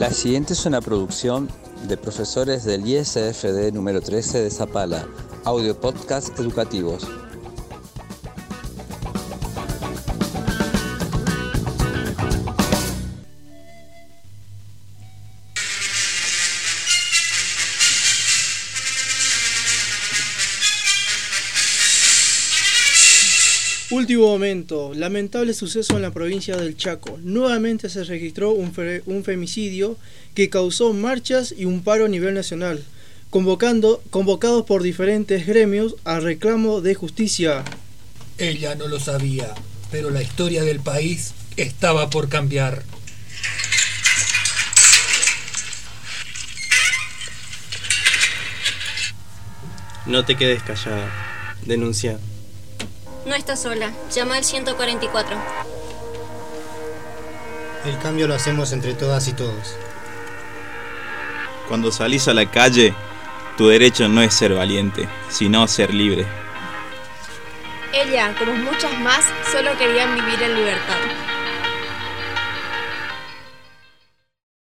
La siguiente es una producción de profesores del ISFD número 13 de Zapala, audio podcast educativos. Último momento, lamentable suceso en la provincia del Chaco. Nuevamente se registró un, un, femicidio que causó marchas y un paro a nivel nacional, convocando, convocados por diferentes gremios a reclamo de justicia. Ella no lo sabía, pero la historia del país estaba por cambiar. No te quedes callada. Denuncia. No estás sola. Llama al 144. El cambio lo hacemos entre todas y todos. Cuando salís a la calle, tu derecho no es ser valiente, sino ser libre. Ella, como muchas más, solo querían vivir en libertad.